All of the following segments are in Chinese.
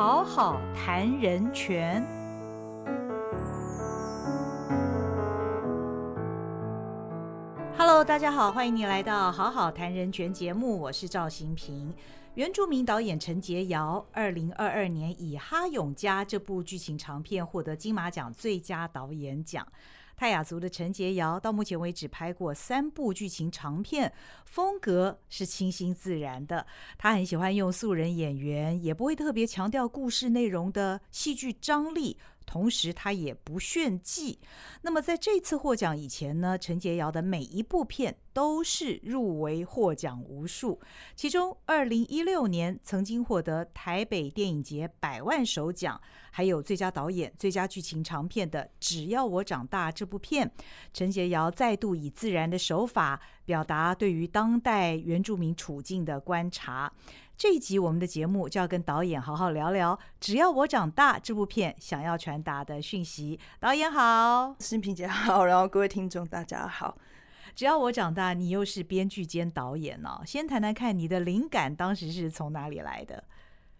好好谈人权。Hello，大家好，欢迎你来到《好好谈人权》节目，我是赵新平。原住民导演陈洁瑶，二零二二年以《哈永家》这部剧情长片获得金马奖最佳导演奖。泰雅族的陈洁瑶到目前为止拍过三部剧情长片，风格是清新自然的。他很喜欢用素人演员，也不会特别强调故事内容的戏剧张力。同时，他也不炫技。那么，在这次获奖以前呢，陈洁瑶的每一部片都是入围获奖无数。其中，二零一六年曾经获得台北电影节百万首奖，还有最佳导演、最佳剧情长片的《只要我长大》这部片，陈洁瑶再度以自然的手法表达对于当代原住民处境的观察。这一集我们的节目就要跟导演好好聊聊《只要我长大》这部片想要传达的讯息。导演好，新平姐好，然后各位听众大家好。只要我长大，你又是编剧兼导演呢？先谈谈看你的灵感当时是从哪里来的？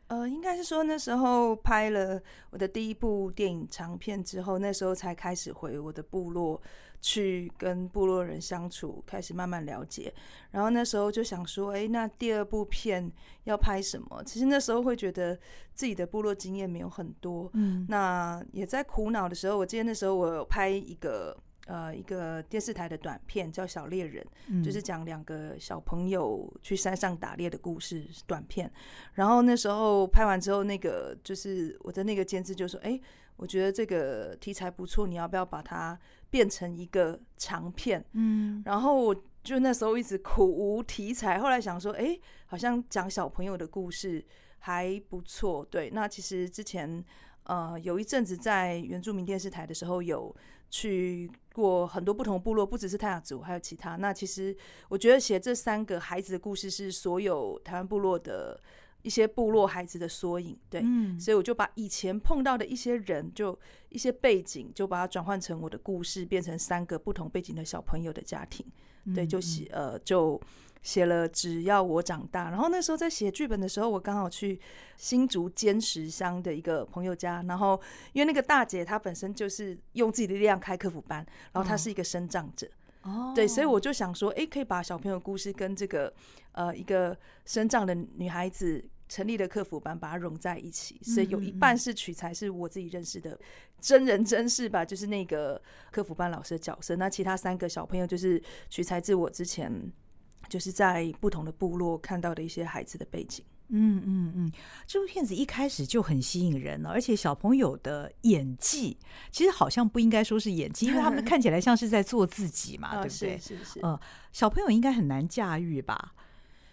呃，应该是说那时候拍了我的第一部电影长片之后，那时候才开始回我的部落。去跟部落人相处，开始慢慢了解，然后那时候就想说，哎，那第二部片要拍什么？其实那时候会觉得自己的部落经验没有很多，嗯，那也在苦恼的时候，我记得那时候我有拍一个呃一个电视台的短片，叫《小猎人》，就是讲两个小朋友去山上打猎的故事短片。然后那时候拍完之后，那个就是我的那个监制就说，哎，我觉得这个题材不错，你要不要把它？变成一个长片，嗯，然后我就那时候一直苦无题材，后来想说，哎，好像讲小朋友的故事还不错，对。那其实之前呃有一阵子在原住民电视台的时候，有去过很多不同部落，不只是泰雅族，还有其他。那其实我觉得写这三个孩子的故事，是所有台湾部落的。一些部落孩子的缩影，对，所以我就把以前碰到的一些人，就一些背景，就把它转换成我的故事，变成三个不同背景的小朋友的家庭，对，就写呃，就写了只要我长大。然后那时候在写剧本的时候，我刚好去新竹坚石乡的一个朋友家，然后因为那个大姐她本身就是用自己的力量开客服班，然后她是一个生长者。哦，对，所以我就想说，哎，可以把小朋友故事跟这个呃一个生长的女孩子成立的客服班把它融在一起，所以有一半是取材是我自己认识的真人真事吧，就是那个客服班老师的角色，那其他三个小朋友就是取材自我之前就是在不同的部落看到的一些孩子的背景。嗯嗯嗯，这部片子一开始就很吸引人了，而且小朋友的演技其实好像不应该说是演技，因为他们 看起来像是在做自己嘛，对不对？是是是。呃，小朋友应该很难驾驭吧？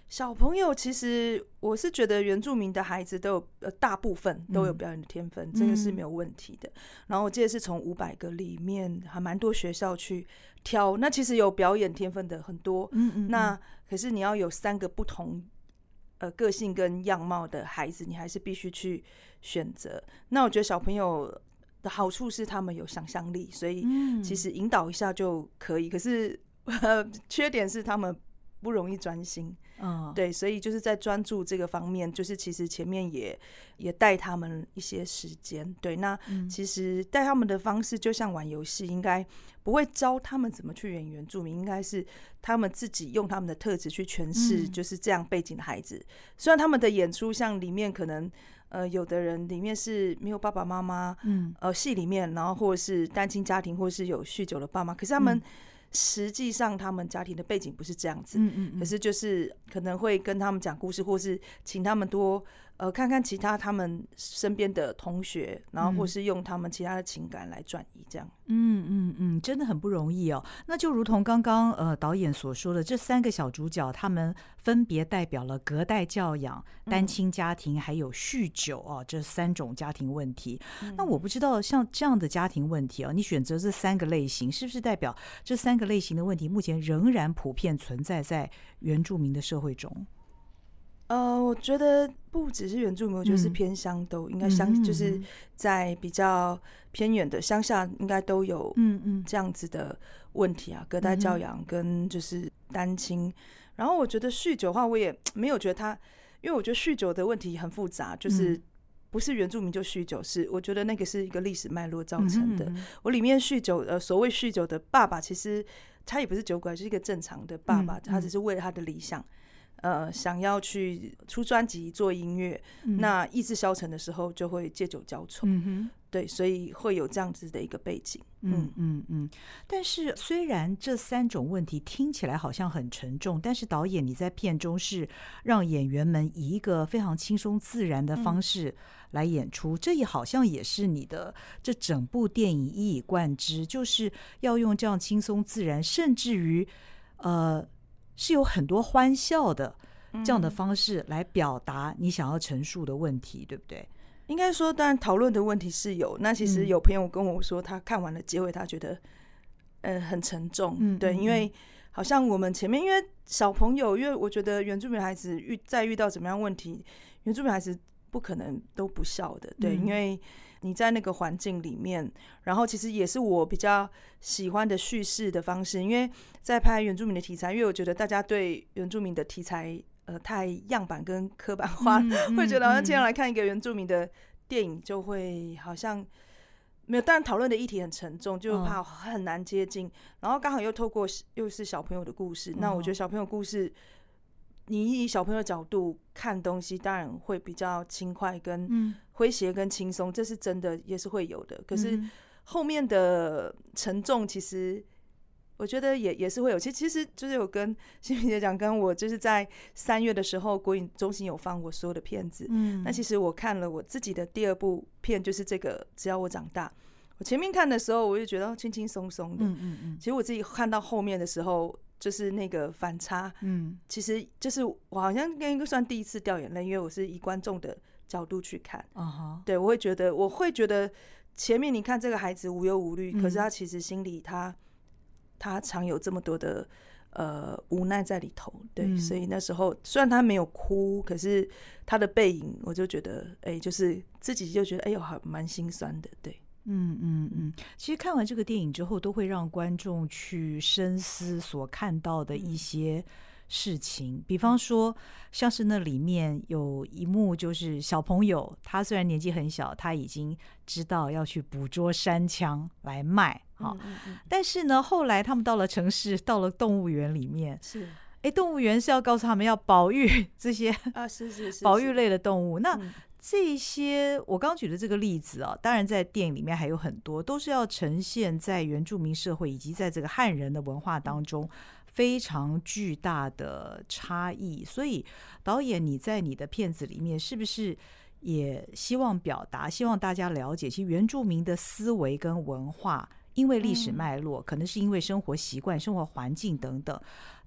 小朋友其实我是觉得原住民的孩子都有呃大部分都有表演的天分，这个是没有问题的。然后我记得是从五百个里面还蛮多学校去挑，那其实有表演天分的很多，嗯嗯。那可是你要有三个不同。呃，个性跟样貌的孩子，你还是必须去选择。那我觉得小朋友的好处是他们有想象力，所以其实引导一下就可以。可是 缺点是他们不容易专心。嗯，对，所以就是在专注这个方面，就是其实前面也也带他们一些时间。对，那其实带他们的方式就像玩游戏，应该不会教他们怎么去演原住民，应该是他们自己用他们的特质去诠释，就是这样背景的孩子。虽然他们的演出像里面可能呃有的人里面是没有爸爸妈妈，嗯，呃戏里面，然后或者是单亲家庭，或者是有酗酒的爸妈，可是他们。实际上，他们家庭的背景不是这样子，嗯嗯，可是就是可能会跟他们讲故事，或是请他们多。呃，看看其他他们身边的同学，然后或是用他们其他的情感来转移，这样。嗯嗯嗯，真的很不容易哦。那就如同刚刚呃导演所说的，这三个小主角，他们分别代表了隔代教养、单亲家庭，还有酗酒哦这三种家庭问题。那我不知道像这样的家庭问题啊，你选择这三个类型，是不是代表这三个类型的问题目前仍然普遍存在在原住民的社会中？呃，我觉得不只是原住民，我觉得是偏乡都应该乡，就是在比较偏远的乡下，应该都有嗯嗯。这样子的问题啊，隔代教养跟就是单亲。然后我觉得酗酒的话，我也没有觉得他，因为我觉得酗酒的问题很复杂，就是不是原住民就酗酒，是我觉得那个是一个历史脉络造成的。我里面酗酒，呃，所谓酗酒的爸爸，其实他也不是酒鬼，是一个正常的爸爸，嗯他只是为了他的理想，呃，想要去出专辑、做音乐。嗯那意志消沉的时候，就会借酒浇愁。嗯。对，所以会有这样子的一个背景。嗯嗯，嗯嗯，但是虽然这三种问题听起来好像很沉重，但是导演你在片中是让演员们以一个非常轻松自然的方式来演出，这也好像也是你的这整部电影一以贯之，就是要用这样轻松自然，甚至于呃是有很多欢笑的这样的方式来表达你想要陈述的问题，对不对？应该说，当然讨论的问题是有。那其实嗯有朋友跟我说，他看完了结尾，他觉得呃很沉重。对，因为好像我们前面，因为小朋友，因为我觉得原住民孩子遇再遇到怎么样问题，原住民孩子不可能都不笑的。对，嗯因为你在那个环境里面，然后其实也是我比较喜欢的叙事的方式，因为在拍原住民的题材，因为我觉得大家对原住民的题材呃太样板跟刻板化，嗯会觉得好像今天嗯来看一个原住民的电影，就会好像没有。当然讨论的议题很沉重，就嗯怕很难接近。然后刚好又透过又是小朋友的故事，那我觉得小朋友故事，你以小朋友的角度看东西，当然会比较轻快、跟嗯，诙谐、跟轻松，这是真的，也是会有的。可是嗯后面的沉重，其实我觉得也也是会有。其实其实就是有跟新平姐讲，跟我就是在三月的时候，国影中心有放我所有的片子。嗯，那其实我看了我自己的第二部片，就是这个《只要我长大》。我前面看的时候，我就觉得哦轻轻松松的。嗯嗯嗯其实我自己看到后面的时候，就是那个反差，嗯其实就是我好像跟一个算第一次掉眼泪，因为我是以观众的角度去看。啊哈，对，我会觉得，我会觉得前面你看这个孩子无忧无虑，可是嗯他其实心里他他常有这么多的呃无奈在里头。对，嗯所以那时候虽然他没有哭，可是他的背影，我就觉得，哎、就是自己就觉得，哎呦，还蛮心酸的。对，嗯嗯嗯，其实看完这个电影之后，都会让观众去深思所看到的一些事情。比方说，像是那里面有一幕，就是小朋友他虽然年纪很小，他已经知道要去捕捉山枪来卖，哈、嗯嗯。嗯，但是呢，后来他们到了城市，到了动物园里面，是。哎，动物园是要告诉他们要保育这些啊，是是是，是保育类的动物。那嗯这些我刚举的这个例子啊，当然在电影里面还有很多，都是要呈现在原住民社会以及在这个汉人的文化当中非常巨大的差异。所以，导演你在你的片子里面是不是也希望表达，希望大家了解，其实原住民的思维跟文化，因为历史嗯脉络，可能是因为生活习惯、生活环境等等。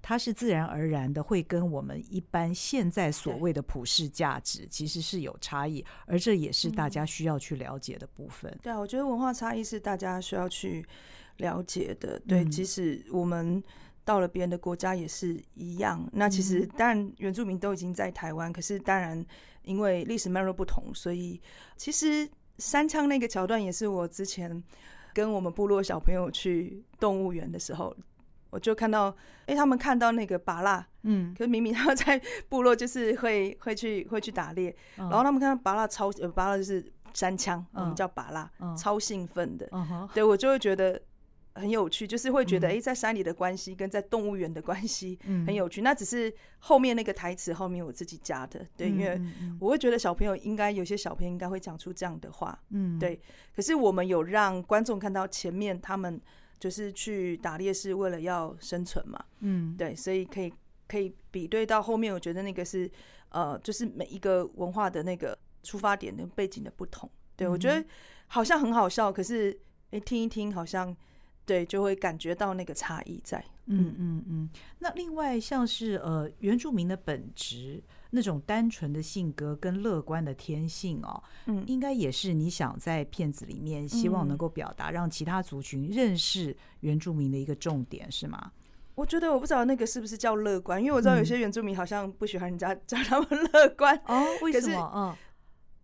它是自然而然的会跟我们一般现在所谓的普世价值其实是有差异，而这也是大家需要去了解的部分。对啊，我觉得文化差异是大家需要去了解的。对，嗯即使我们到了别人的国家也是一样。那其实嗯当然原住民都已经在台湾，可是当然因为历史脉络不同，所以其实三枪那个桥段也是我之前跟我们部落小朋友去动物园的时候。我就看到，哎、他们看到那个拔蜡，嗯，可是明明他们在部落就是会会去会去打猎，然然后他们看到拔蜡超呃拔蜡就是山枪，我嗯们叫拔蜡，嗯超兴奋的。嗯，对我就会觉得很有趣，就是会觉得嗯哎、诶在山里的关系跟在动物园的关系嗯很有趣。那只是后面那个台词后面我自己加的，对，因为嗯我会觉得小朋友应该有些小朋友应该会讲出这样的话，嗯对。可是我们有让观众看到前面他们就是去打猎是为了要生存嘛，嗯。对，所以可以可以比对到后面，我觉得那个是呃，就是每一个文化的那个出发点跟背景的不同。对、我觉嗯。得好像很好笑，可是诶、听一听好像对就会感觉到那个差异在。嗯嗯嗯。那另外像是呃原住民的本质那种单纯的性格跟乐观的天性哦，嗯应该也是你想在片子里面希望能嗯够表达，让其他族群认识原住民的一个重点，是吗？我觉得我不知道那个是不是叫乐观，因为我知道有嗯些原住民好像不喜欢人家 叫他们乐观，哦，为什么？嗯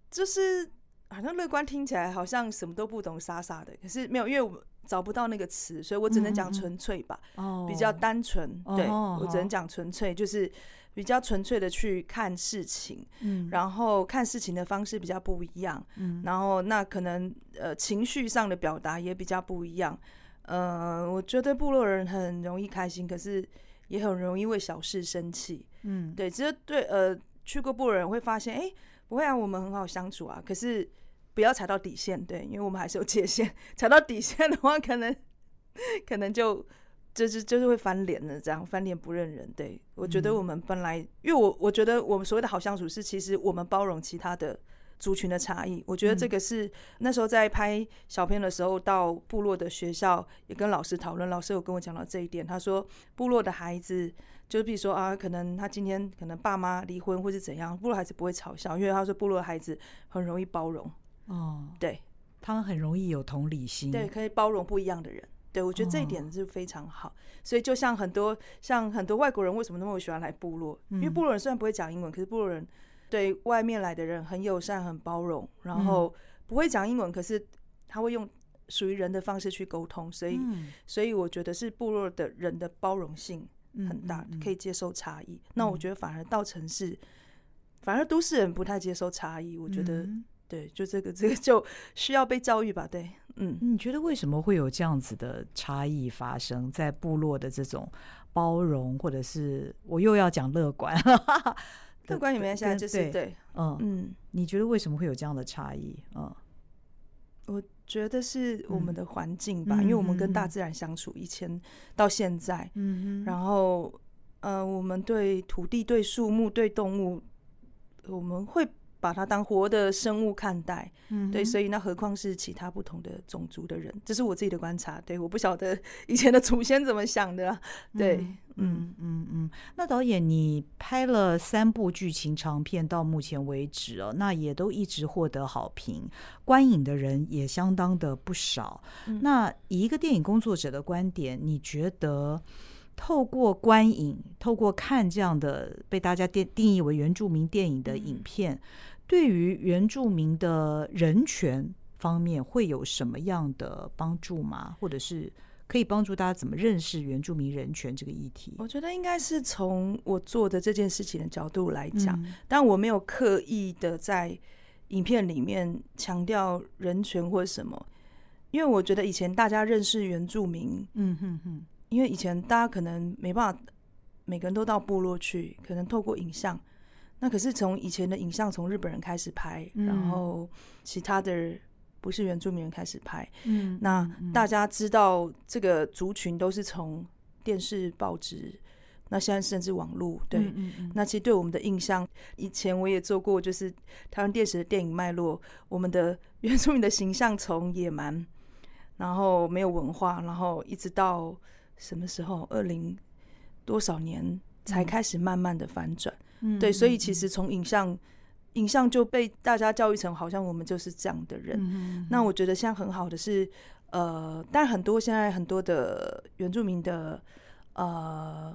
就是好像乐观听起来好像什么都不懂，傻傻的。可是没有，因为我找不到那个词，所以我只能讲纯粹吧。哦，比较单纯，对哦我只能讲纯粹，就是比较纯粹的去看事情，嗯然后看事情的方式比较不一样，嗯然后那可能呃情绪上的表达也比较不一样。呃，我觉得部落人很容易开心，可是也很容易为小事生气。嗯对，其实对呃去过部落人会发现，哎，不会啊，我们很好相处啊。可是不要踩到底线，对，因为我们还是有界限，踩到底线的话，可能 可能就就是就是会翻脸的，这样翻脸不认人。对我觉得嗯我们本来，因为我我觉得我们所谓的好相处是，其实我们包容其他的。族群的差异，我觉得这嗯个是那时候在拍小片的时候，到部落的学校也跟老师讨论，老师有跟我讲到这一点。他说，部落的孩子，就比如说啊，可能他今天可能爸妈离婚或是怎样，部落孩子不会嘲笑，因为他说部落的孩子很容易包容，哦，对他们很容易有同理心，对，可以包容不一样的人。对，我觉得这一哦点是非常好。所以就像很多像很多外国人为什么那么喜欢来部落？因为嗯部落人虽然不会讲英文，可是部落人对外面来的人很友善、很包容，然后嗯不会讲英文，可是他会用属于人的方式去沟通。所以，嗯所以我觉得是部落的人的包容性很大，可以以接受差异。那我觉得反而到城市，反而都市人不太接受差异。我觉得、嗯对，就这个这个就需要被教育吧。对，嗯。你觉得为什么会有这样子的差异发生在部落的这种包容，或者是我又要讲乐观？乐观里面现在就是对对，嗯，嗯，你觉得为什么会有这样的差异？嗯我觉得是我们嗯的环境吧，嗯因为我们跟嗯嗯大自然相处，以前到现在，嗯然后呃，我们对土地、对树木、对动物，我们会把它当活的生物看待。嗯对，所以那何况是其他不同的种族的人，这是我自己的观察。对，我不晓得以前的祖先怎么想的啊。对，嗯嗯嗯嗯。那导演，你拍了三部剧情长片，到目前为止哦，那也都一直获得好评，观影的人也相当的不少。嗯那以一个电影工作者的观点，你觉得透过观影，透过看这样的被大家定定义为原住民电影的影嗯片，对于原住民的人权方面会有什么样的帮助吗？或者是可以帮助大家怎么认识原住民人权这个议题？我觉得应该是从我做的这件事情的角度来讲，嗯但我没有刻意的在影片里面强调人权或什么，因为我觉得以前大家认识原住民，嗯哼哼，因为以前大家可能没办法每个人都到部落去，可能透过影像。那可是从以前的影像从日本人开始拍，嗯。然后其他的不是原住民人开始拍，嗯。那嗯。大家知道这个族群都是从电视、报纸，那现在甚至网络，对，嗯嗯嗯。那其实对我们的印象，以前我也做过，就是台湾电视的电影脉络，我们的 原住民的形象从野蛮，然后没有文化，然后一直到什么时候，二零多少年才嗯。开始慢慢的反转。嗯对，所以嗯其实从影像，影像就被大家教育成好像我们就是这样的人。嗯那我觉得现在很好的是，呃，但很多现在很多的原住民的呃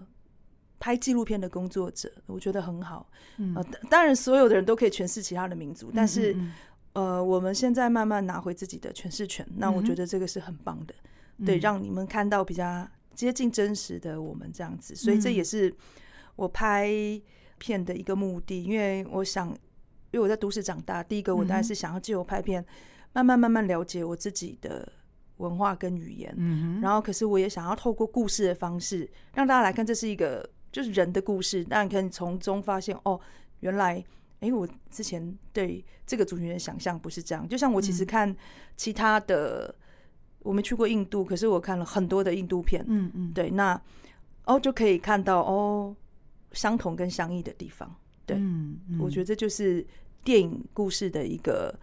拍纪录片的工作者，我觉得很好。嗯。呃，当当然所有的人都可以诠释其他的民族，但是、嗯呃，我们现在慢慢拿回自己的诠释权，那我觉得这个是很棒的，对，嗯让你们看到比较接近真实的我们这样子，所以这嗯。也是我拍片的一个目的，因为我想，因为我在都市长大，第一个我当然是想要借由拍片，慢慢慢慢了解我自己的文化跟语言，嗯哼。然后可是我也想要透过故事的方式，让大家来看这是一个就是人的故事，让你可以从中发现哦，原来。诶，我之前对这个族群的想象不是这样。就像我其实嗯。看其他的，我没去过印度，可是我看了很多的印度片，嗯嗯，对，那哦就可以看到哦相同跟相异的地方。对嗯，我觉得得这就是电影故事的一个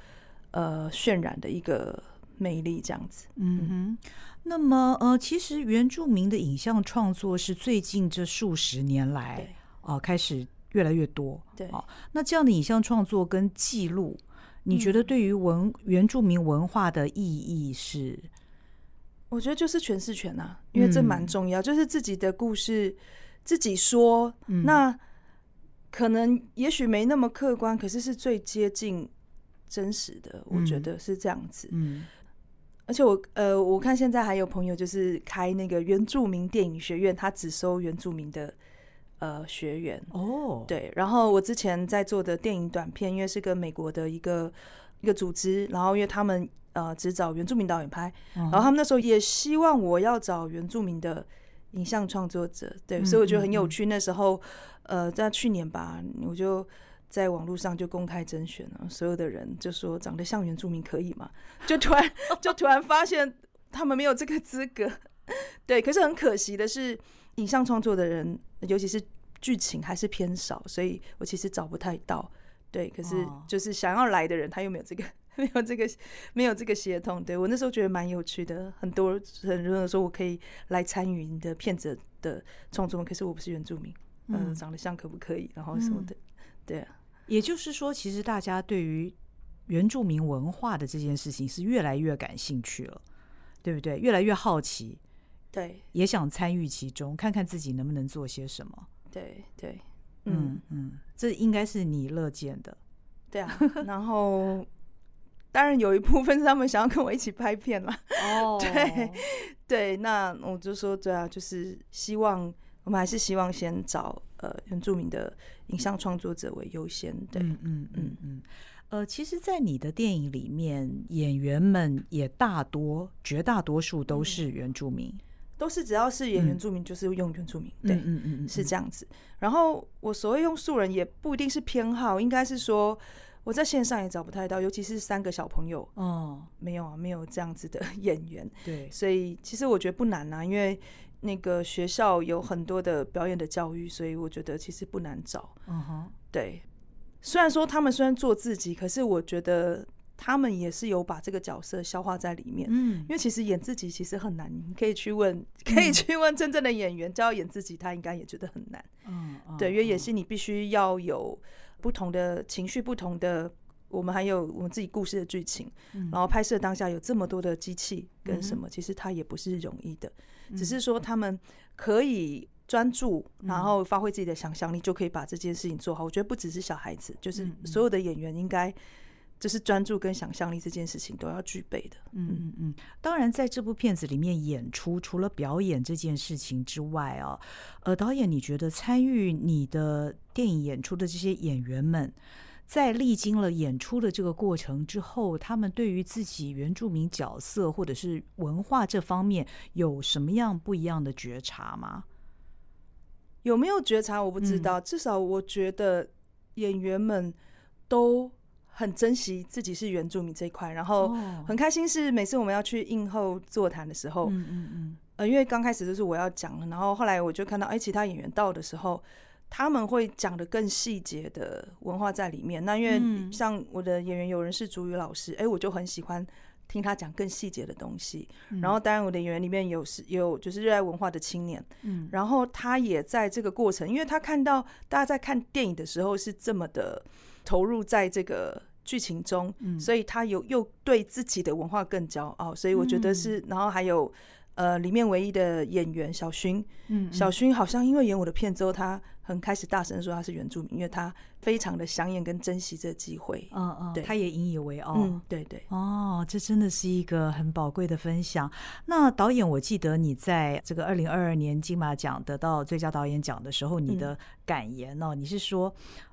呃渲染的一个魅力，这样子。嗯哼。那么呃，其实原住民的影像创作是最近这数十年来对哦、开始越来越多。对哦那这样的影像创作跟记录，你觉得嗯对于文原住民文化的意义是？我觉得就是诠释权啊，因为这蛮嗯。重要，就是自己的故事自己说，嗯。那可能也许没那么客观，可是是最接近真实的，我觉嗯。得是这样子。嗯。而且我呃，我看现在还有朋友就是开那个原住民电影学院，他只收原住民的呃学员。哦，对，然后我之前在做的电影短片，因为是跟美国的一个一个组织，然后因为他们呃只找原住民导演拍，嗯然后他们那时候也希望我要找原住民的影像创作者，对，嗯所以我觉得很有趣。那时候呃，在去年吧，我就在网络上就公开甄选了，所有的人就说长得像原住民可以吗？就突然就突然发现他们没有这个资格，对。可是很可惜的是，影像创作的人，尤其是剧情还是偏少，所以我其实找不太到。对，可是哦就是想要来的人，他又没有这个，没有这个，没有这个协同。对我那时候觉得蛮有趣的，很多很多人说我可以来参与你的片子的创作，可是我不是原住民，嗯、嗯长得像可不可以，然后什么的，对啊，也就是说，其实大家对于原住民文化的这件事情是越来越感兴趣了，对不对？越来越好奇，对也想参与其中，看看自己能不能做些什么。对对，嗯嗯，嗯，这应该是你乐见的。对啊，然后当然有一部分是他们想要跟我一起拍片啦，哦 对对，那我就说对啊，就是希望我们还是希望先找呃原住民的影像创作者为优先，对，嗯嗯嗯嗯。呃，其实，在你的电影里面，演员们也大多、绝大多数都是原住民。都是只要是演嗯原住民就是用原住民，对，嗯嗯嗯嗯，是这样子。然后我所谓用素人也不一定是偏好，应该是说我在线上也找不太到，尤其是三个小朋友，哦，没有啊，没有这样子的演员，对，所以其实我觉得不难啊，因为那个学校有很多的表演的教育，所以我觉得其实不难找。嗯哼，对，虽然说他们虽然做自己，可是我觉得他们也是有把这个角色消化在里面。嗯因为其实演自己其实很难，你可以去问，可以去问真正的演员，叫他演自己，他应该也觉得很难。嗯，嗯对，因为演嗯戏你必须要有不同的情绪，不同的，我们还有我们自己故事的剧情，嗯然后拍摄当下有这么多的机器跟什么，其实它也不是容易的，只嗯是说他们可以专注，嗯然后发挥自己的想象力，就可以把这件事情做好。我觉得不只是小孩子，就是所有的演员应该。就是专注跟想象力这件事情都要具备的。嗯嗯嗯，当然，在这部片子里面演出，除了表演这件事情之外啊，呃，导演，你觉得参与你的电影演出的这些演员们，在历经了演出的这个过程之后，他们对于自己原住民角色或者是文化这方面有什么样不一样的觉察吗？有没有觉察我不知道，至少我觉得演员们都很珍惜自己是原住民这一块，然后哦很开心是每次我们要去映后座谈的时候，嗯嗯嗯呃，因为刚开始就是我要讲了，然后后来我就看到，哎，其他演员到的时候，他们会讲的更细节的文化在里面。那因为嗯像我的演员有人是主语老师，哎，我就很喜欢听他讲更细节的东西。嗯然后当然我的演员里面有是有就是热爱文化的青年，嗯然后他也在这个过程，因为他看到大家在看电影的时候是这么的投入在这个剧情中，嗯所以他有又对自己的文化更骄傲，所以我觉得是，然后还有呃里面唯一的演员小薰，嗯小薰好像因为演我的片之后，他很开始大声说他是原住民，因为他非常的想演跟珍惜这个机会。嗯嗯，对他也引以为傲。嗯，对对，哦，这真的是一个很宝贵的分享。那导演，我记得你在这个二零二二年金马奖得到最佳导演奖的时候，你的感言哦，你是说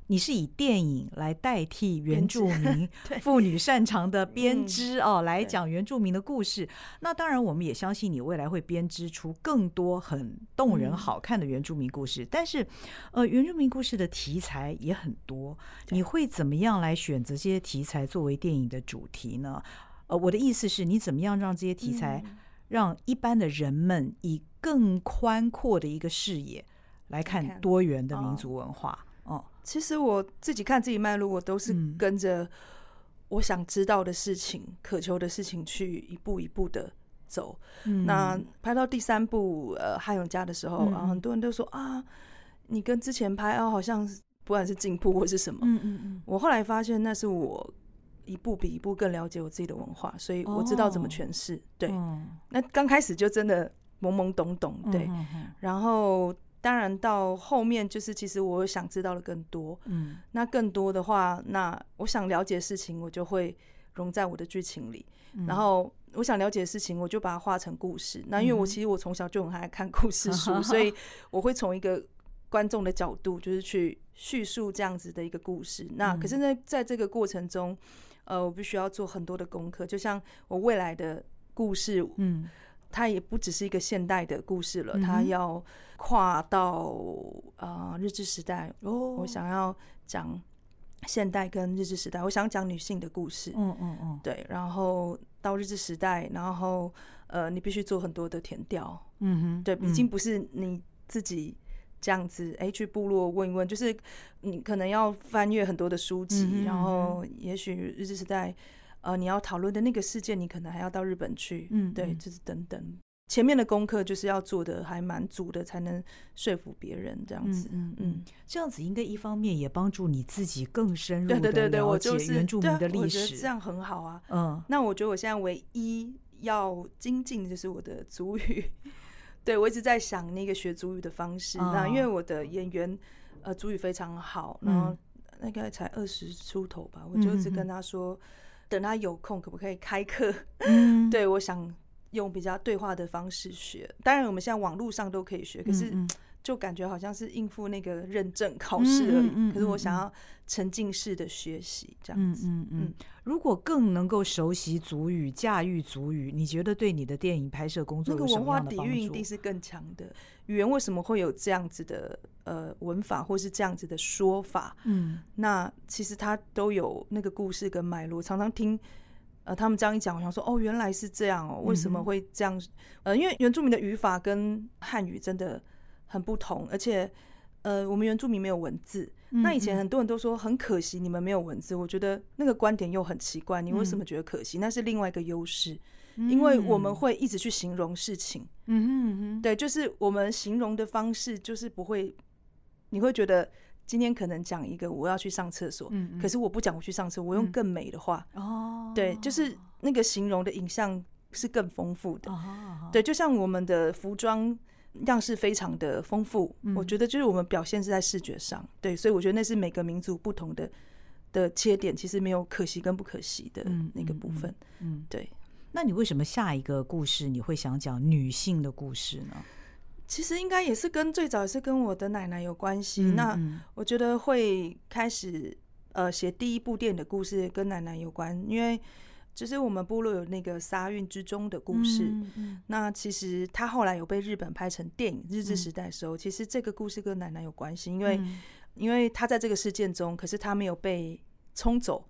你是以电影来代替原住民 妇女擅长的编嗯织哦，来讲原住民的故事。那当然，我们也相信你未来会编织出更多很动人、嗯好看的原住民故事。但是，呃，原住民故事的题材也很多，你会怎么样来选择这些题材作为电影的主题呢？呃，我的意思是你怎么样让这些题材嗯让一般的人们以更宽阔的一个视野来看看多元的民哦族文化？哦，其实我自己看自己脉络，我都是嗯跟着我想知道的事情、渴求的事情去一步一步的走。嗯那拍到第三部呃《汉永家》的时候，嗯啊，很多人都说啊，你跟之前拍啊，好像是不管是进步或是什么。嗯嗯嗯，我后来发现，那是我一步比一步更了解我自己的文化，所以我知道怎么哦诠释。对，嗯那刚开始就真的懵懵懂懂，对。然后当然到后面就是，其实我想知道的更多。嗯那更多的话，那我想了解的事情，我就会融在我的剧情里。嗯然后我想了解的事情，我就把它画成故事。那因为我其实我从小就很爱看故事书，所以 我会从一个观众的角度，就是去叙述这样子的一个故事。那可是呢，在这个过程中，呃，我必须要做很多的功课。就像我未来的故事，嗯，它也不只是一个现代的故事了，嗯它要跨到呃日治时代。哦。我想要讲现代跟日治时代，我想讲女性的故事。嗯嗯嗯。对，然后到日治时代，然后呃，你必须做很多的填调，嗯哼，对，已嗯经不是你自己这样子，哎，去部落问一问，就是你可能要翻阅很多的书籍，嗯哼。然后也许日治时代，呃，你要讨论的那个事件，你可能还要到日本去，嗯对就是等等。前面的功课就是要做的还蛮足的，才能说服别人这样子。嗯嗯嗯，这样子应该一方面也帮助你自己更深入对对对对，的了解我就是对啊原住民的历我觉得史。这样很好啊。嗯那我觉得我现在唯一要精进的就是我的族语，对我一直在想那个学族语的方式。那因为哦我的演员呃族语非常好，然后嗯那个才二十出头吧，我就一直跟他说，等他有空可不可以开课？嗯，对我想用比较对话的方式学。当然我们现在网络上都可以学，可是嗯就感觉好像是应付那个认证考试而已。嗯嗯嗯可是我嗯嗯想要沉浸式的学习，这样嗯子。嗯嗯，如果更能够熟悉族语、驾驭族语，你觉得对你的电影拍摄工作那个文化底蕴一定是更强的。语言为什么会有这样子的呃文法，或是这样子的说法？嗯那其实它都有那个故事跟脉络。常常听呃他们这样一讲，我想说哦，原来是这样哦，为什么会这样？呃，因为原住民的语法跟汉语真的很不同，而且呃我们原住民没有文字。那以前嗯很多人都说很可惜你们没有文字，我觉得那个观点又很奇怪。你为什么嗯觉得可惜？那是另外一个优势，因为我们嗯会一直去形容事情。嗯哼嗯哼，对，就是我们形容的方式，就是不会，你会觉得今天可能讲一个我要去上厕所，嗯，可是我不讲我去上厕所，我用嗯。更美的话，哦，对，就是那个形容的影像是更丰富的。哦，对，就像我们的服装样式非常的丰富，我嗯觉得就是我们表现是在视觉上，对，所以我觉得那是每个民族不同的的切点，其实没有可惜跟不可惜的嗯那个嗯嗯部分，嗯，对。那你为什么下一个故事你会想讲女性的故事呢？其实应该也是跟最早也是跟我的奶奶有关系。嗯那嗯我觉得会开始呃写第一部电影的故事跟奶奶有关，因为就是我们部落有那个沙运之中的故事。嗯嗯那其实他后来有被日本拍成电影《日治嗯时代》的时候，其实这个故事跟奶奶有关系，因为、嗯因为他在这个事件中，可是他没有被冲走，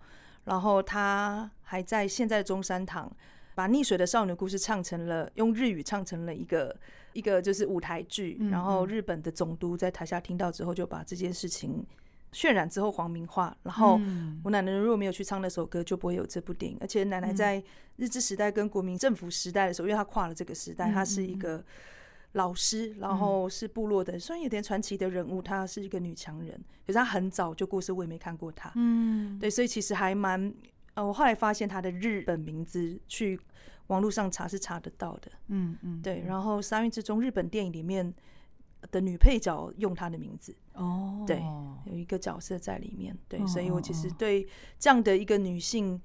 然后他还在现在的中山堂把溺水的少女故事唱成了用日语唱成了一个一个就是舞台剧，嗯然后嗯。日本的总督在台下听到之后，就把这件事情渲染之后黄明化，然后嗯。我奶奶如果没有去唱那首歌，就不会有这部电影。而且奶奶嗯。在日治时代跟国民政府时代的时候，因为她跨了这个时代，嗯她是一个老师，然后是部落的，虽然有点传奇的人物，她是一个女强人，可是她很早就过世，我也没看过她。嗯，对，所以其实还蛮呃，我后来发现她的日本名字，去网络上查是查得到的。嗯嗯，对，然后《三月之中》日本电影里面的女配角用她的名字，哦，对有一个角色在里面，对，哦所以我其实对这样的一个女性，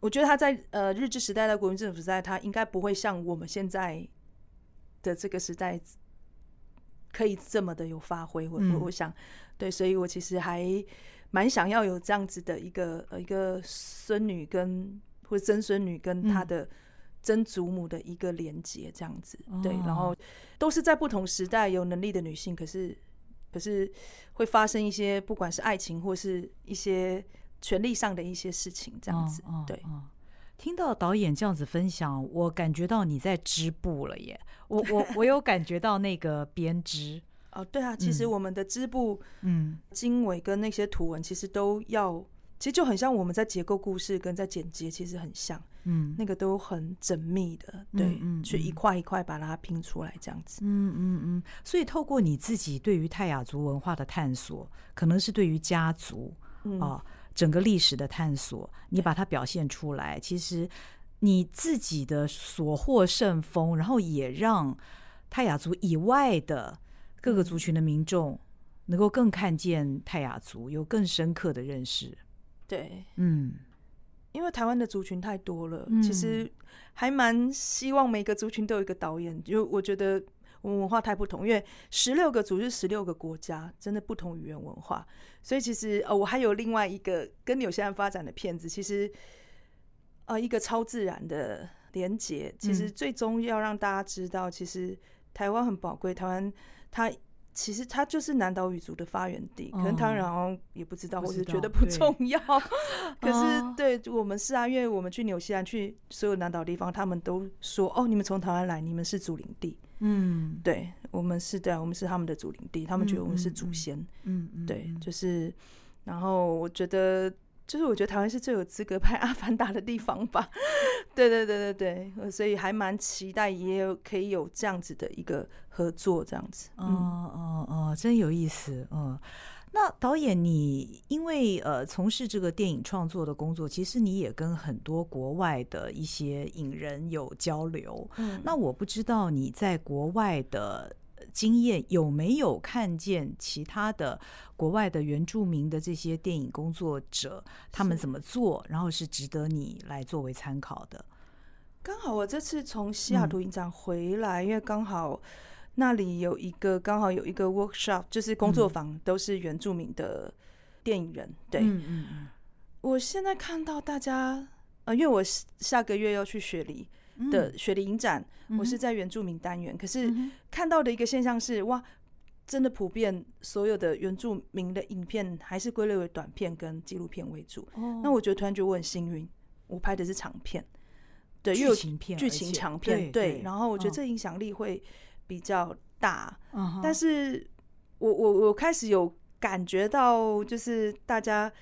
我觉得她在呃日治时代、在国民政府时代，她应该不会像我们现在的这个时代可以这么的有发挥。我、嗯我我想，对，所以我其实还蛮想要有这样子的一个呃一个孙女跟或者曾孙女跟她嗯的。曾祖母的一个连接，这样子，对，然后哦都是在不同时代有能力的女性，可是可是会发生一些不管是爱情或是一些权利上的一些事情，这样子，对。听到导演这样子分享，我感觉到你在织布了耶！我我我有感觉到那个编织，哦，对啊，其实嗯我们的织布嗯。经纬跟那些图文，其实都要，其实就很像我们在结构故事跟在剪接，其实很像，嗯。那个都很缜密的，对，嗯嗯。去一嗯块一块把它拼出来，这样子。嗯嗯嗯，所以透过你自己对于泰雅族文化的探索，可能是对于家族嗯，啊、整个历史的探索，你把它表现出来，其实你自己的所获甚丰，然后也让泰雅族以外的各个族群的民众能够更看见泰雅族，有更深刻的认识。对，嗯因为台湾的族群太多了，嗯其实还蛮希望每个族群都有一个导演。就我觉得我们文化太不同，因为十六个族是十六个国家，真的不同语言文化，所以其实呃，我还有另外一个跟纽西兰发展的片子，其实呃，一个超自然的连接，其实最终要让大家知道，其实台湾很宝贵，台湾它。其实它就是南岛语族的发源地，可能台湾人好像也不知道，或者觉得不重要。可是对我们是啊，因为我们去纽西兰去所有南岛地方，他们都说哦，你们从台湾来，你们是祖领地。嗯，对我们是对，我们是他们的祖领地，他们觉得我们是祖先。嗯嗯，对，就是，然后我觉得。就是我觉得台湾是最有资格拍《阿凡达》的地方吧，对对对对对，所以还蛮期待，也有可以有这样子的一个合作，这样子。哦哦哦，真有意思。嗯，那导演你因为呃从事这个电影创作的工作，其实你也跟很多国外的一些影人有交流。嗯，那我不知道你在国外的。经验有没有看见其他的国外的原住民的这些电影工作者，他们怎么做，然后是值得你来作为参考的？刚好我这次从西雅图影展回来，因为刚好那里有一个刚好有一个 workshop，就是工作坊，都是原住民的电影人。对，嗯嗯嗯。我现在看到大家，呃，因为我下个月要去雪梨。的雪梨影展，我是在原住民单元，可是看到的一个现象是，哇，真的普遍所有的原住民的影片还是归类为短片跟纪录片为主。那我觉得突然觉得我很幸运，我拍的是长片，对，剧情片，剧情长片，对。然后我觉得这影响力会比较大，但是我我我开始有感觉到，就是大家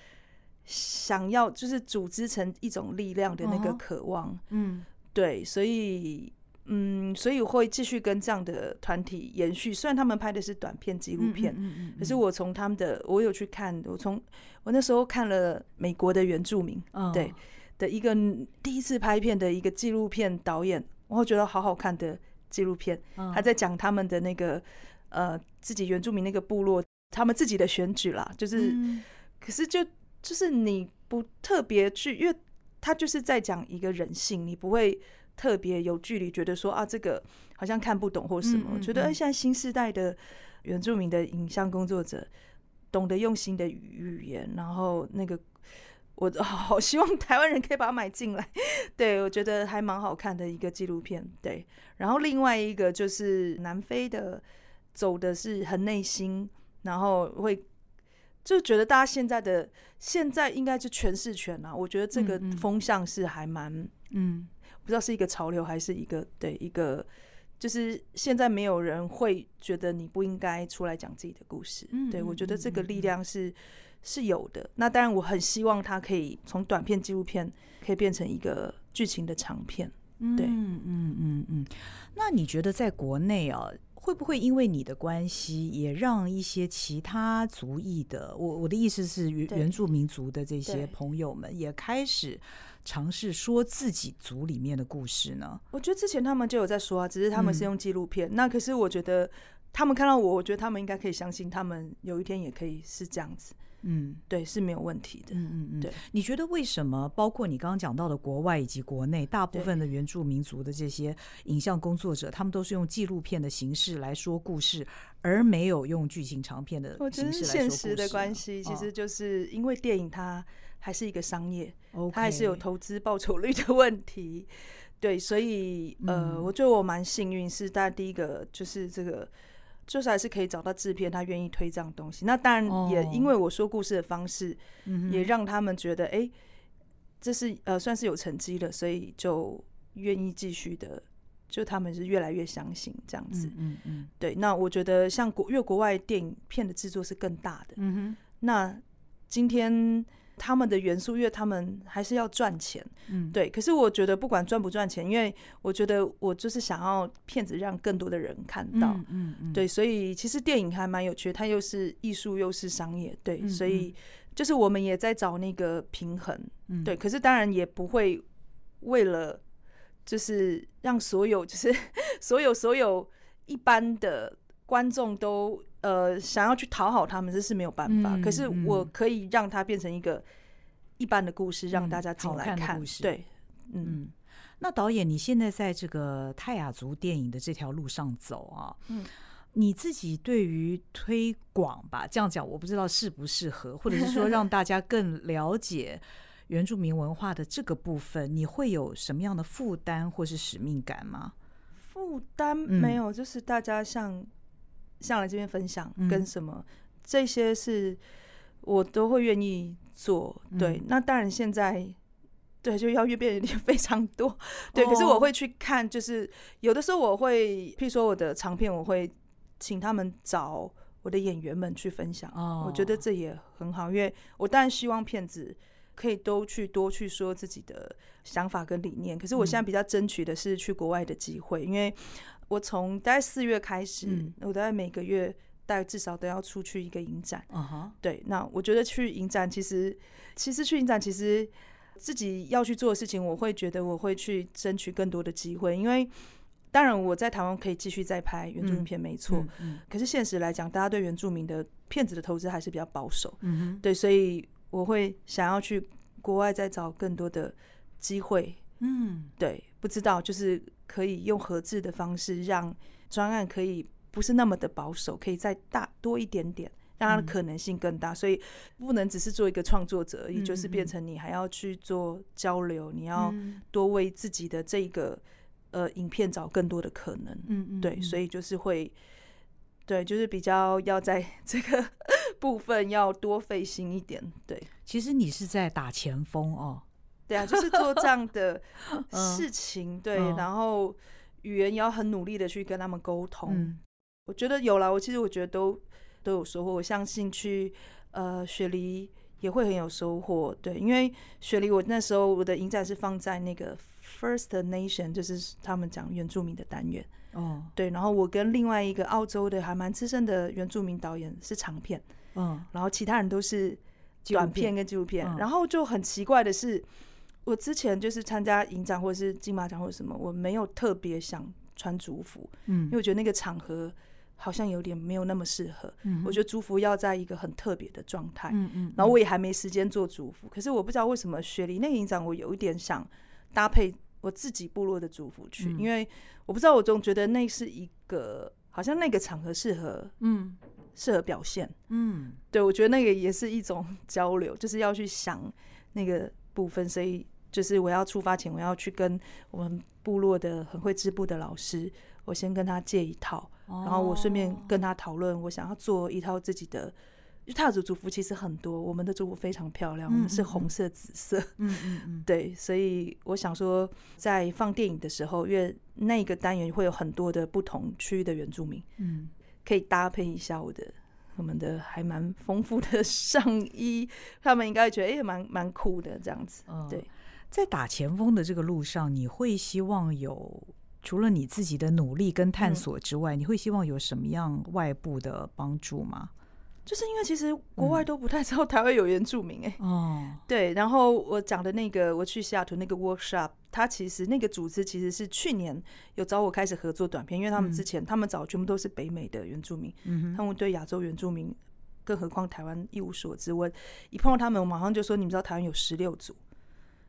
想要就是组织成一种力量的那个渴望，嗯。对，所以，嗯，所以会继续跟这样的团体延续。虽然他们拍的是短片纪录片，嗯嗯可是我从他们的，我有去看，我从我那时候看了美国的原住民，对的一个第一次拍片的一个纪录片导演，我觉得好好看的纪录片，他在讲他们的那个呃自己原住民那个部落，他们自己的选举啦，就是，可是就就是你不特别去，因为。他就是在讲一个人性，你不会特别有距离，觉得说啊，这个好像看不懂或什么。我觉得，哎，现在新时代的原住民的影像工作者懂得用心的语言，然后那个我 好希望台湾人可以把它买进来。对我觉得还蛮好看的一个纪录片。对，然后另外一个就是南非的，走的是很内心，然后会。就觉得大家现在的现在应该是诠释权啊，我觉得这个风向是还蛮嗯，不知道是一个潮流还是一个对一个，就是现在没有人会觉得你不应该出来讲自己的故事。对我觉得这个力量是是有的。那当然，我很希望它可以从短片纪录片可以变成一个剧情的长片。对，嗯嗯嗯嗯。那你觉得在国内啊？会不会因为你的关系，也让一些其他族裔的我我的意思是原原住民族的这些朋友们，也开始尝试说自己族里面的故事呢？我觉得之前他们就有在说啊，只是他们是用纪录片。那可是我觉得他们看到我，我觉得他们应该可以相信，他们有一天也可以是这样子。嗯，对，是没有问题的。嗯嗯嗯，对。你觉得为什么？包括你刚刚讲到的国外以及国内，大部分的原住民族的这些影像工作者，他们都是用纪录片的形式来说故事，而没有用剧情长片的形式来说故事。现实的关系，其实就是因为电影它还是一个商业，它还是有投资报酬率的问题。对，所以呃，我觉得我蛮幸运，是大家第一个就是这个。就是还是可以找到制片，他愿意推这样东西。那当然也因为我说故事的方式，也让他们觉得，哎，这是呃算是有成绩了，所以就愿意继续的。就他们是越来越相信这样子。嗯嗯。对，那我觉得像国，因为国外电影片的制作是更大的。嗯哼。那今天。他们的元素，因为他们还是要赚钱，嗯，对。可是我觉得不管赚不赚钱，因为我觉得我就是想要骗子让更多的人看到，嗯嗯，对。所以其实电影还蛮有趣，它又是艺术又是商业，对。所以就是我们也在找那个平衡，对。可是当然也不会为了就是让所有就是 所有所有一般的观众都。呃，想要去讨好他们，这是没有办法。可是我可以让它变成一个一般的故事，让大家进来看。对，嗯。那导演，你现在在这个泰雅族电影的这条路上走啊，嗯，你自己对于推广吧，这样讲我不知道适不适合，或者是说让大家更了解原住民文化的这个部分，你会有什么样的负担或是使命感吗？负担嗯没有，就是大家像像来这边分享嗯跟什么、这些是我都会愿意做。对，嗯那当然现在对就要越变得 非常多，对。可是哦我会去看，就是有的时候我会，譬如说我的长片，我会请他们找我的演员们去分享。哦我觉得这也很好，因为我当然希望骗子可以都去多去说自己的想法跟理念。可是我现在嗯比较争取的是去国外的机会，因为我从大概四月开始，嗯。我大概每个月大概至少都要出去一个影展。嗯哼，对，那我觉得去影展其实，其实去影展其实自己要去做的事情，我会觉得我会去争取更多的机会，因为当然我在台湾可以继续再拍原住民嗯片，没错。嗯可是现实来讲，大家对原住民的片子的投资还是比较保守，嗯哼，对，所以我会想要去国外再找更多的机会，嗯。对，不知道就是可以用合制的方式，让专案可以不是那么的保守，可以再大多一点点，让它的嗯可能性更大。所以不能只是做一个创作者而已，嗯就是变成你还要去做交流，你要嗯多为自己的这个呃影片找更多的可能。嗯嗯，对，所以以就是会，对，就是比较要在 这个部分要多费心一点。对，其实你是在打前锋哦，对啊，就是做这样的 嗯事情，对，嗯然后语言也要很努力的去跟他们沟通。嗯我觉得有了，我其实我觉得都都有收获。我相信去呃雪梨也会很有收获，对，因为雪梨我那时候我的影展是放在那个 First Nation，就是他们讲原住民的单元。哦对，然后我跟另外一个澳洲的还蛮资深的原住民导演是长片，嗯然后其他人都是短片跟纪录片。嗯然后就很奇怪的是，我之前就是参加影展或者是金马奖或者什么，我没有特别想穿族服，嗯因为我觉得那个场合好像有点没有那么适合。嗯我觉得族服要在一个很特别的状态，嗯嗯，然后我也还没时间做族服，可是我不知道为什么雪梨那个影展，我有一点想搭配我自己部落的族服去，嗯因为我不知道，我总觉得那是一个好像那个场合适合嗯适合表现。嗯对我觉得那个也是一种 交流，就是要去想那个部分，所以就是我要出发前，我要去跟我们部落的很会织布的老师，我先跟他借一套，然后我顺便哦跟他讨论，我想要做一套自己的。因为他的族服其实很多，我们的族服非常漂亮，我们是红色、紫色，嗯嗯嗯对，所以我想说，在放电影的时候，因为那个单元会有很多的不同区域的原住民，嗯可以搭配一下我的我们的还蛮丰富的上衣，他们应该觉得哎，蛮蛮酷的这样子。嗯，对，在打前锋的这个路上，你会希望有除了你自己的努力跟探嗯。索之外，你会希望有什么样外部的帮助吗？就是因为其实国外嗯。都不太知道台湾有原住民哎、哦，对，然后我讲的那个我去西雅图那个 workshop，它其实那个组织其实是去年有找我开始合作短片，因为他们之前、他们找全部都是北美的原住民，他们对亚洲原住民，更何况台湾一无所知。我一碰到他们，我马上就说：“你们知道台湾有十六组，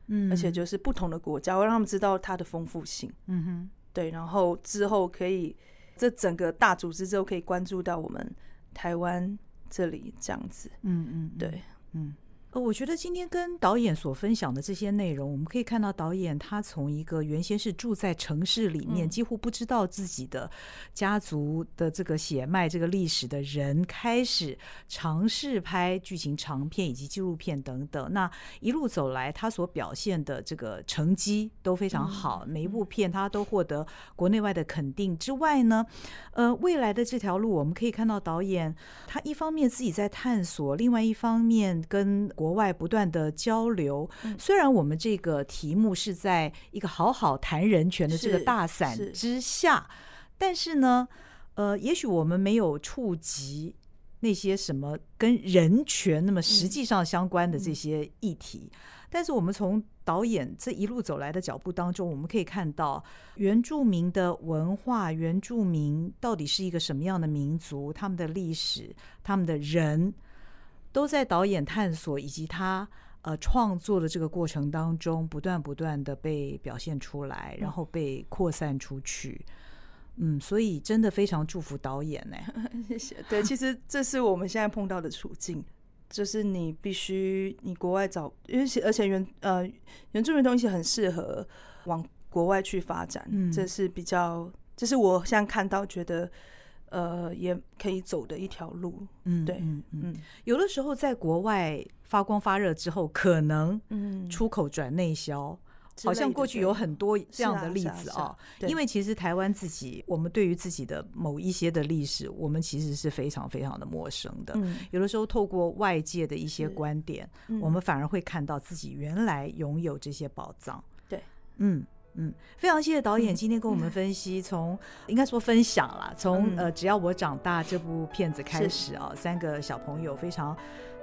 嗯，而且就是不同的国家，我让他们知道它的丰富性。嗯哼，对，然后之后可以这整个大组织之后可以关注到我们台湾这里这样子。嗯嗯，嗯对，嗯，呃，我觉得今天跟导演所分享的这些内容，我们可以看到导演他从一个原先是住在城市里面，嗯几乎不知道自己的家族的这个血脉、这个历史的人，开始尝试拍剧情长片以及纪录片等等。那一路走来，他所表现的这个成绩都非常好，每一部片他都获得国内外的肯定。之外呢，呃，未来的这条路，我们可以看到导演他一方面自己在探索，另外一方面跟国外不断的交流。嗯虽然我们这个题目是在一个好好谈人权的这个大伞之下，但是呢，呃，也许我们没有触及那些什么跟人权那么实际上相关的这些议题。但是我们从导演这一路走来的脚步当中，我们可以看到原住民的文化，原住民到底是一个什么样的民族，他们的历史，他们的人，都在导演探索以及他呃创作的这个过程当中，不断不断的被表现出来，然后被扩散出去。嗯，所以真的非常祝福导演呢。谢谢。对，其实这是我们现在碰到的处境，就是你必须你国外找，因为而且原呃原住民东西很适合往国外去发展，嗯这是比较，这是我现在看到觉得呃也可以走的一条路。嗯，对嗯嗯，嗯有的时候在国外发光发热之后，可能嗯，出口转内销。之好像过去有很多这样的例子啊因为其实台湾自己，我们对于自己的某一些的历史，我们其实是非常非常的陌生的。嗯，有的时候透过外界的一些观点，嗯我们反而会看到自己原来拥有这些宝藏。对，嗯。嗯，非常谢谢导演嗯。今天跟我们分析，从应该说分享啦，从嗯。呃只要我长大这部片子开始啊，三个小朋友非常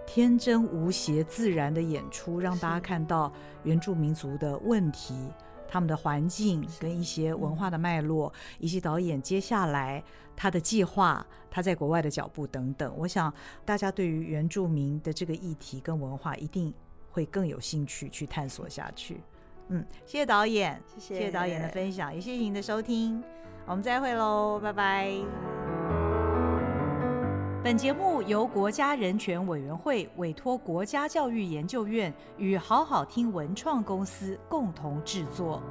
天真无邪、自然的演出，让大家看到原住民族的问题、他们的环境跟一些文化的脉络，以及导演接下来他的计划、他在国外的脚步等等。我想大家对于原住民的这个议题跟文化一定会更有兴趣去探索下去。嗯，谢谢导演，谢谢导演的分享，也谢谢您的收听，我们再会喽，拜拜。本节目由国家人权委员会委托国家教育研究院与好好听文创公司共同制作。